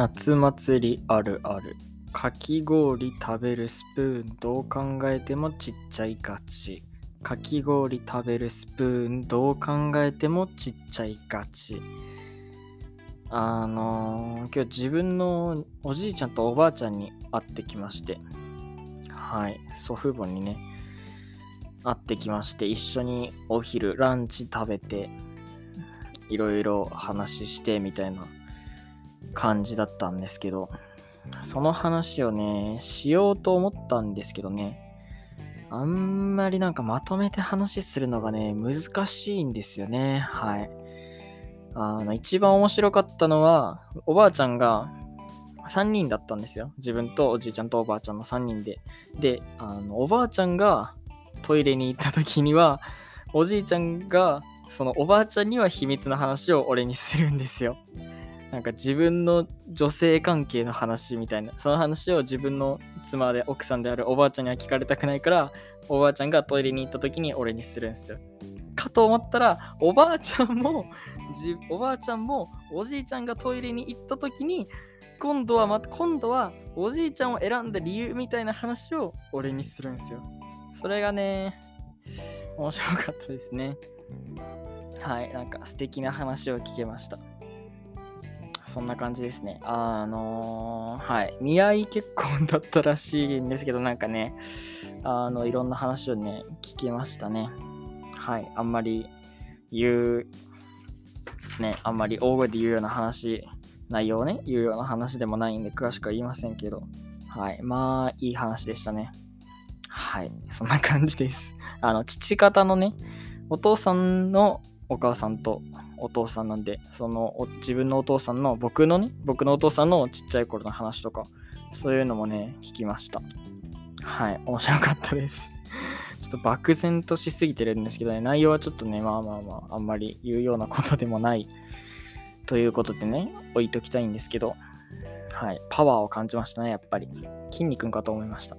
夏祭りあるある。かき氷食べるスプーンどう考えてもちっちゃいガチ。かき氷食べるスプーンどう考えてもちっちゃいガチ。あのー今日自分のおじいちゃんとおばあちゃんに会ってきまして、はい、祖父母にね、会ってきまして、一緒にお昼、ランチ食べて、いろいろ話してみたいな感じだったんですけど、その話をね、しようと思ったんですけどね、あんまりなんかまとめて話するのがね、難しいんですよね。はい。あの、一番面白かったのは、おばあちゃんが3人だったんですよ。自分とおじいちゃんとおばあちゃんの3人で。で、あの、おばあちゃんがトイレに行った時には、おじいちゃんが、そのおばあちゃんには秘密の話を俺にするんですよ。なんか自分の女性関係の話みたいな、その話を自分の妻で奥さんであるおばあちゃんには聞かれたくないから、おばあちゃんがトイレに行った時に俺にするんですよ。かと思ったら、おばあちゃんも、じおばあちゃんもおじいちゃんがトイレに行った時に、今度はまた、今度はおじいちゃんを選んだ理由みたいな話を俺にするんですよ。それがね、面白かったですね。はい、なんか素敵な話を聞けました。そんな感じですね。あのーはい、見合い結婚だったらしいんですけど、なんかね、あの、いろんな話をね、聞けましたね。はい、あんまり言う、ね、あんまり大声で言うような話、内容をね、言うような話でもないんで、詳しくは言いませんけど、はい、まあ、いい話でしたね。はい、そんな感じです。あの、父方のね、お父さんのお母さんとお父さんなんで、その自分のお父さんの僕のね、僕のお父さんのちっちゃい頃の話とか、そういうのもね、聞きました。はい、面白かったです。ちょっと漠然としすぎてるんですけどね、内容はちょっとね、まあまあまあ、あんまり言うようなことでもないということでね、置いときたいんですけど、はい、パワーを感じましたね、やっぱり。筋肉かと思いました。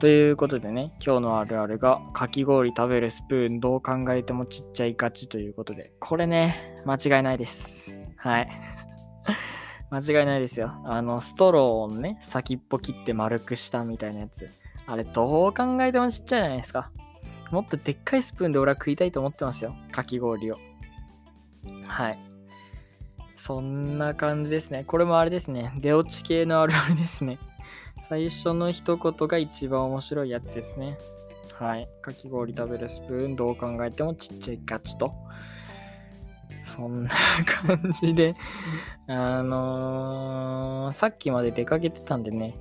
ということでね、今日のあるあるが、かき氷食べるスプーンどう考えてもちっちゃいガチということで、これね、間違いないです。はい。間違いないですよ。あの、ストローのね、先っぽ切って丸くしたみたいなやつ。あれ、どう考えてもちっちゃいじゃないですか。もっとでっかいスプーンで俺は食いたいと思ってますよ。かき氷を。はい。そんな感じですね。これもあれですね。出落ち系のあるあるですね。最初の一言が一番面白いやつですね。はい。かき氷食べるスプーン、どう考えてもちっちゃいガチと。そんな感じで、あのーさっきまで出かけてたんでね。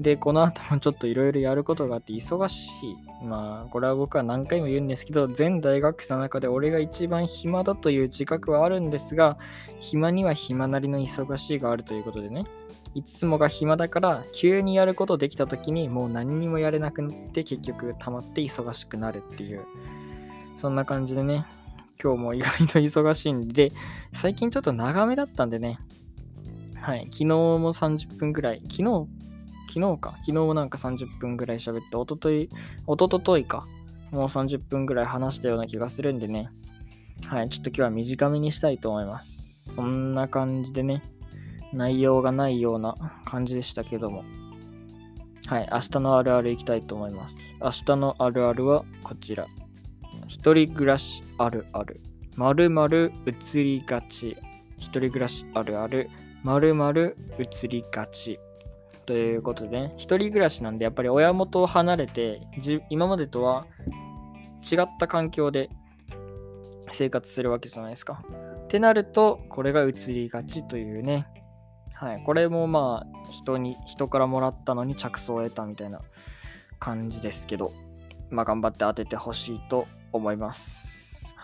で、この後もちょっといろいろやることがあって忙しい。まあ、これは僕は何回も言うんですけど、全大学生の中で俺が一番暇だという自覚はあるんですが、暇には暇なりの忙しいがあるということでね。いつもが暇だから、急にやることできた時にもう何にもやれなくなって結局溜まって忙しくなるっていう、そんな感じでね、今日も意外と忙しいんで、最近ちょっと長めだったんでね、はい、昨日も30分ぐらい、昨日、昨日か、昨日もなんか30分ぐらい喋って、おととい、おととといか、もう30分ぐらい話したような気がするんでね、はい、ちょっと今日は短めにしたいと思います。そんな感じでね、内容がないような感じでしたけども。はい、明日のあるあるいきたいと思います。明日のあるあるはこちら。一人暮らしあるある。まるまる移りがち。一人暮らしあるある。まるまる移りがち。ということでね、一人暮らしなんでやっぱり親元を離れて、今までとは違った環境で生活するわけじゃないですか。ってなると、これが移りがちというね、はい、これもまあ人に人からもらったのに着想を得たみたいな感じですけど、まあ頑張って当ててほしいと思います。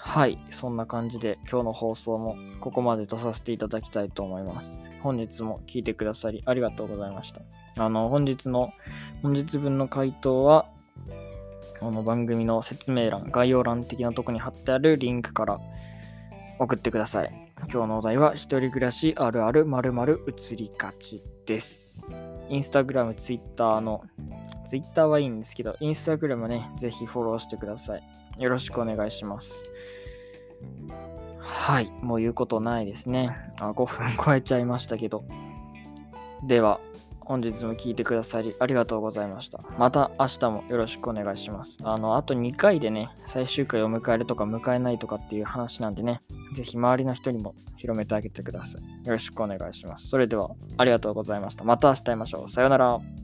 はい、そんな感じで今日の放送もここまでとさせていただきたいと思います。本日も聞いてくださりありがとうございました。あの本日の本日分の回答はこの番組の説明欄、概要欄的なとこに貼ってあるリンクから送ってください。今日のお題は、一人暮らしあるある〇〇移りがちです。インスタグラム、ツイッターの、ツイッターはいいんですけど、インスタグラムね、ぜひフォローしてください。よろしくお願いします。はい、もう言うことないですね。あ5分超えちゃいましたけど。では、本日も聞いてくださりありがとうございました。また明日もよろしくお願いします。あの、あと2回でね、最終回を迎えるとか迎えないとかっていう話なんでね、ぜひ周りの人にも広めてあげてください。よろしくお願いします。それでは、ありがとうございました。また明日会いましょう。さようなら。